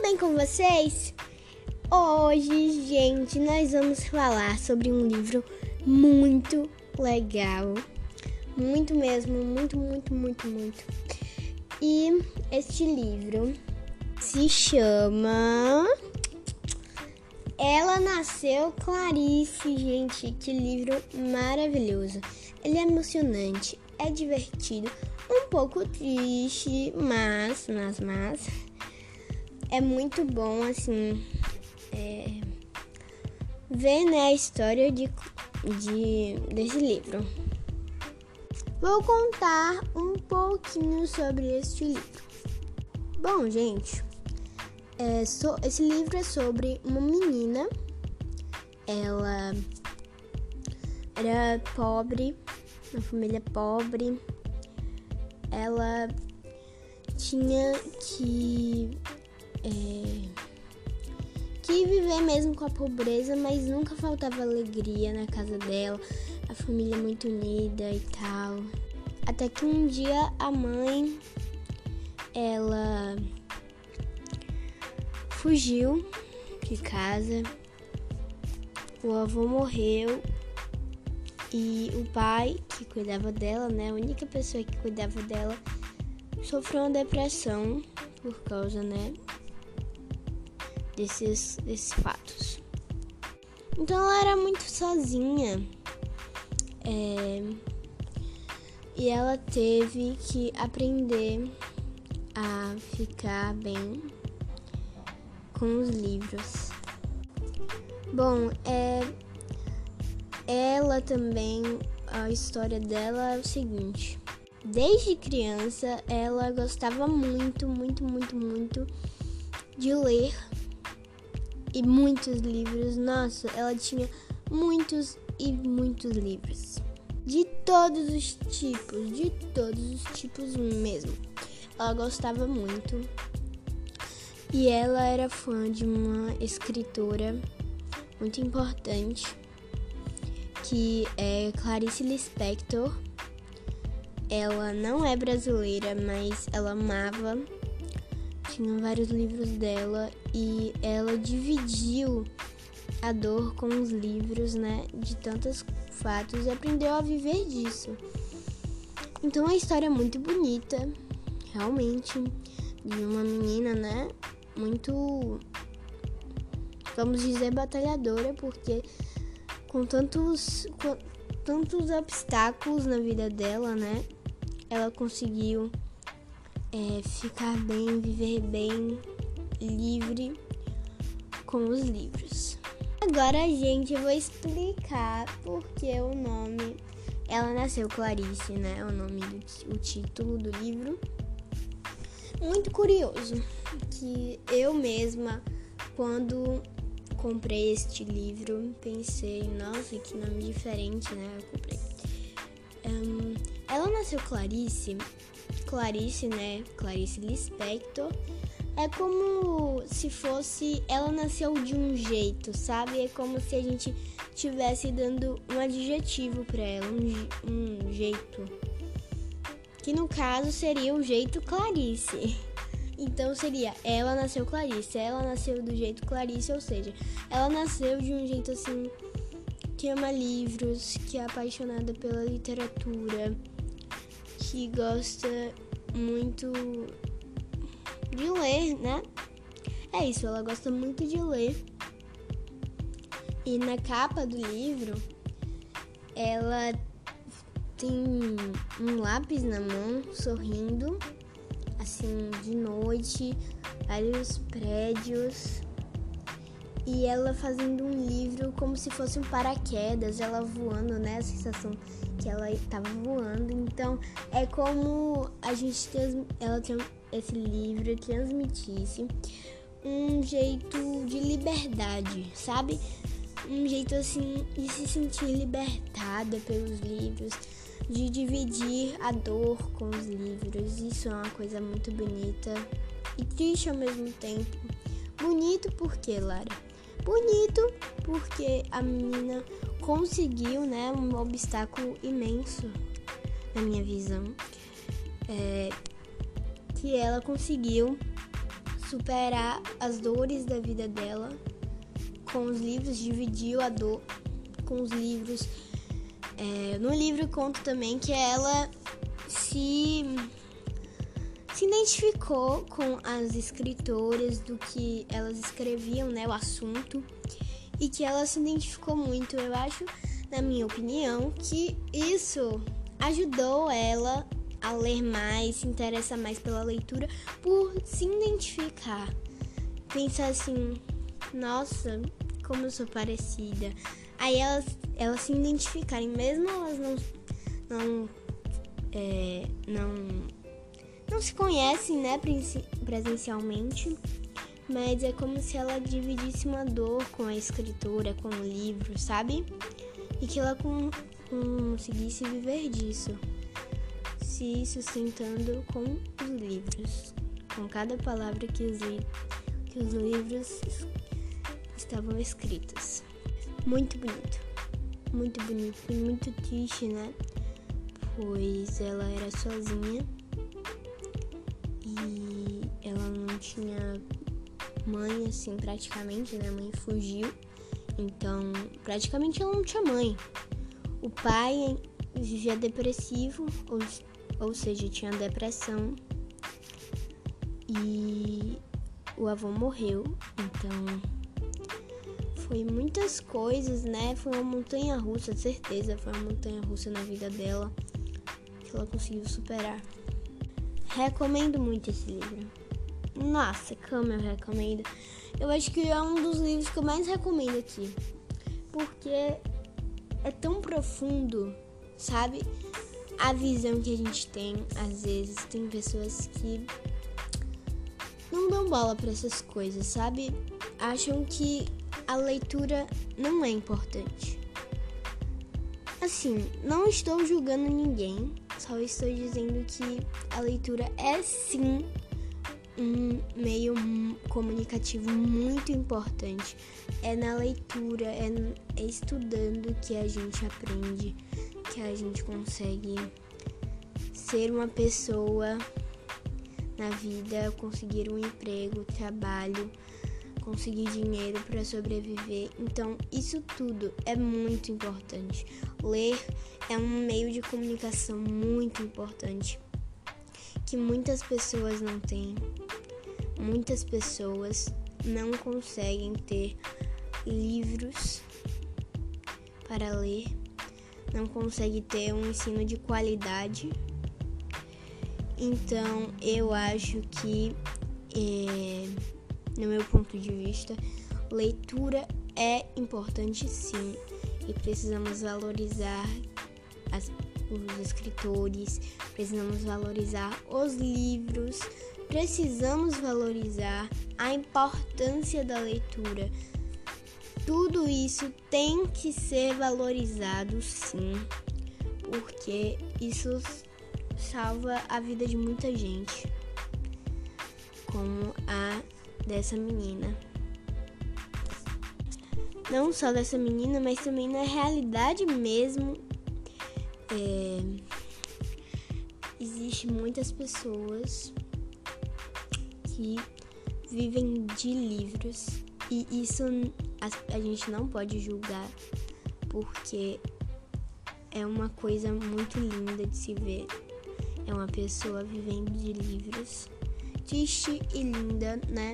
tudo bem com vocês? Hoje, gente, nós vamos falar sobre um livro muito legal. Muito mesmo, muito, muito, muito, muito. E este livro se chama Ela Nasceu Clarice, gente. Que livro maravilhoso. Ele é emocionante, é divertido, um pouco triste, mas, mas, mas é muito bom assim é, ver né, a história de, de, desse livro. Vou contar um pouquinho sobre este livro. Bom, gente, é, so, esse livro é sobre uma menina. Ela era pobre, uma família pobre. Ela tinha que é, que viver mesmo com a pobreza, mas nunca faltava alegria na casa dela, a família muito unida e tal. Até que um dia a mãe ela fugiu de casa, o avô morreu e o pai que cuidava dela, né, a única pessoa que cuidava dela, sofreu uma depressão por causa, né, desses, desses fatos. Então ela era muito sozinha. É, e ela teve que aprender a ficar bem com os livros. Bom, é, ela também, a história dela é o seguinte. Desde criança, ela gostava muito, muito, muito, muito de ler e muitos livros. Nossa, ela tinha muitos e muitos livros. De todos os tipos, de todos os tipos mesmo. Ela gostava muito. E ela era fã de uma escritora muito importante, que é Clarice Lispector. Ela não é brasileira, mas ela amava tinha vários livros dela e ela dividiu a dor com os livros, né, de tantos fatos e aprendeu a viver disso. Então a história é muito bonita, realmente, de uma menina, né, muito vamos dizer batalhadora, porque com tantos com tantos obstáculos na vida dela, né, ela conseguiu é, ficar bem, viver bem, livre com os livros. Agora, gente, eu vou explicar porque o nome Ela Nasceu Clarice, né? O nome do o título do livro. Muito curioso que eu mesma, quando comprei este livro, pensei, nossa, que nome diferente, né? Eu comprei. Um, ela nasceu Clarice Clarice, né? Clarice Lispector. É como se fosse ela nasceu de um jeito, sabe? É como se a gente tivesse dando um adjetivo para ela, um, um jeito. Que no caso seria o jeito Clarice. Então seria ela nasceu Clarice, ela nasceu do jeito Clarice, ou seja, ela nasceu de um jeito assim que ama livros, que é apaixonada pela literatura, que gosta muito de ler, né? É isso, ela gosta muito de ler. E na capa do livro, ela tem um lápis na mão, sorrindo, assim, de noite, vários prédios e ela fazendo um livro como se fosse um paraquedas, ela voando, né? A sensação que ela estava voando. Então é como a gente ela esse livro transmitisse um jeito de liberdade, sabe? Um jeito assim de se sentir libertada pelos livros, de dividir a dor com os livros. Isso é uma coisa muito bonita e triste ao mesmo tempo. Bonito por quê, Lara? Bonito porque a menina conseguiu, né, um obstáculo imenso na minha visão, é, que ela conseguiu superar as dores da vida dela com os livros, dividiu a dor com os livros. É, no livro conta também que ela se se identificou com as escritoras do que elas escreviam, né, o assunto, e que ela se identificou muito. Eu acho, na minha opinião, que isso ajudou ela a ler mais, se interessar mais pela leitura por se identificar. Pensar assim, nossa, como eu sou parecida. Aí elas, elas se identificarem, mesmo elas não, não, é, não, não se conhecem, né, presencialmente, mas é como se ela dividisse uma dor com a escritora, com o livro, sabe? E que ela conseguisse viver disso, se sustentando com os livros, com cada palavra que os, que os livros estavam escritos. Muito bonito, muito bonito e muito triste, né? Pois ela era sozinha e ela não tinha mãe, assim, praticamente, né? A mãe fugiu, então praticamente ela não tinha mãe. O pai vivia depressivo, ou, ou seja, tinha depressão. E o avô morreu, então foi muitas coisas, né? Foi uma montanha russa, certeza, foi uma montanha russa na vida dela que ela conseguiu superar. Recomendo muito esse livro. Nossa, como eu recomendo. Eu acho que é um dos livros que eu mais recomendo aqui. Porque é tão profundo, sabe? A visão que a gente tem, às vezes, tem pessoas que não dão bola para essas coisas, sabe? Acham que a leitura não é importante. Assim, não estou julgando ninguém, só estou dizendo que a leitura é sim um meio comunicativo muito importante. É na leitura, é, é estudando que a gente aprende, que a gente consegue ser uma pessoa na vida, conseguir um emprego, trabalho, conseguir dinheiro para sobreviver. Então, isso tudo é muito importante. Ler é um meio de comunicação muito importante que muitas pessoas não têm. Muitas pessoas não conseguem ter livros para ler, não conseguem ter um ensino de qualidade. Então, eu acho que, é, no meu ponto de vista, leitura é importante sim e precisamos valorizar as os escritores, precisamos valorizar os livros, precisamos valorizar a importância da leitura. Tudo isso tem que ser valorizado sim, porque isso salva a vida de muita gente, como a dessa menina. Não só dessa menina, mas também na realidade mesmo é, existe muitas pessoas que vivem de livros e isso a, a gente não pode julgar porque é uma coisa muito linda de se ver. É uma pessoa vivendo de livros, triste e linda, né?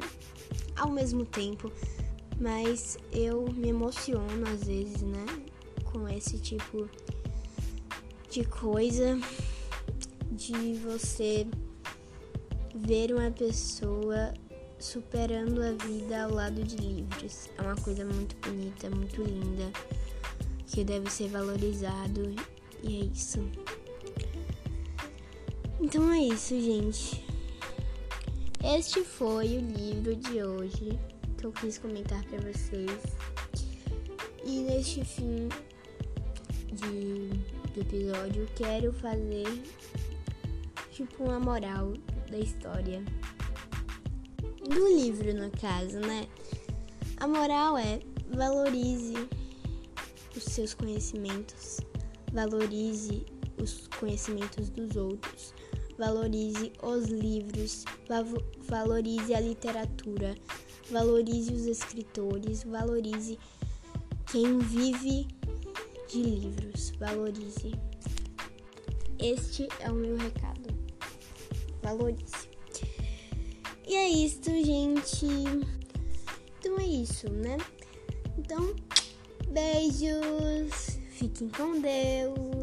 Ao mesmo tempo, mas eu me emociono às vezes, né? Com esse tipo de coisa de você ver uma pessoa superando a vida ao lado de livros. É uma coisa muito bonita, muito linda, que deve ser valorizado e é isso. Então é isso, gente. Este foi o livro de hoje que eu quis comentar para vocês. E neste fim de do episódio, quero fazer tipo uma moral da história. Do livro, no caso, né? A moral é valorize os seus conhecimentos, valorize os conhecimentos dos outros, valorize os livros, valorize a literatura, valorize os escritores, valorize quem vive de livros, valorize. Este é o meu recado. Valorize. E é isso, gente. Então é isso, né? Então, beijos. Fiquem com Deus.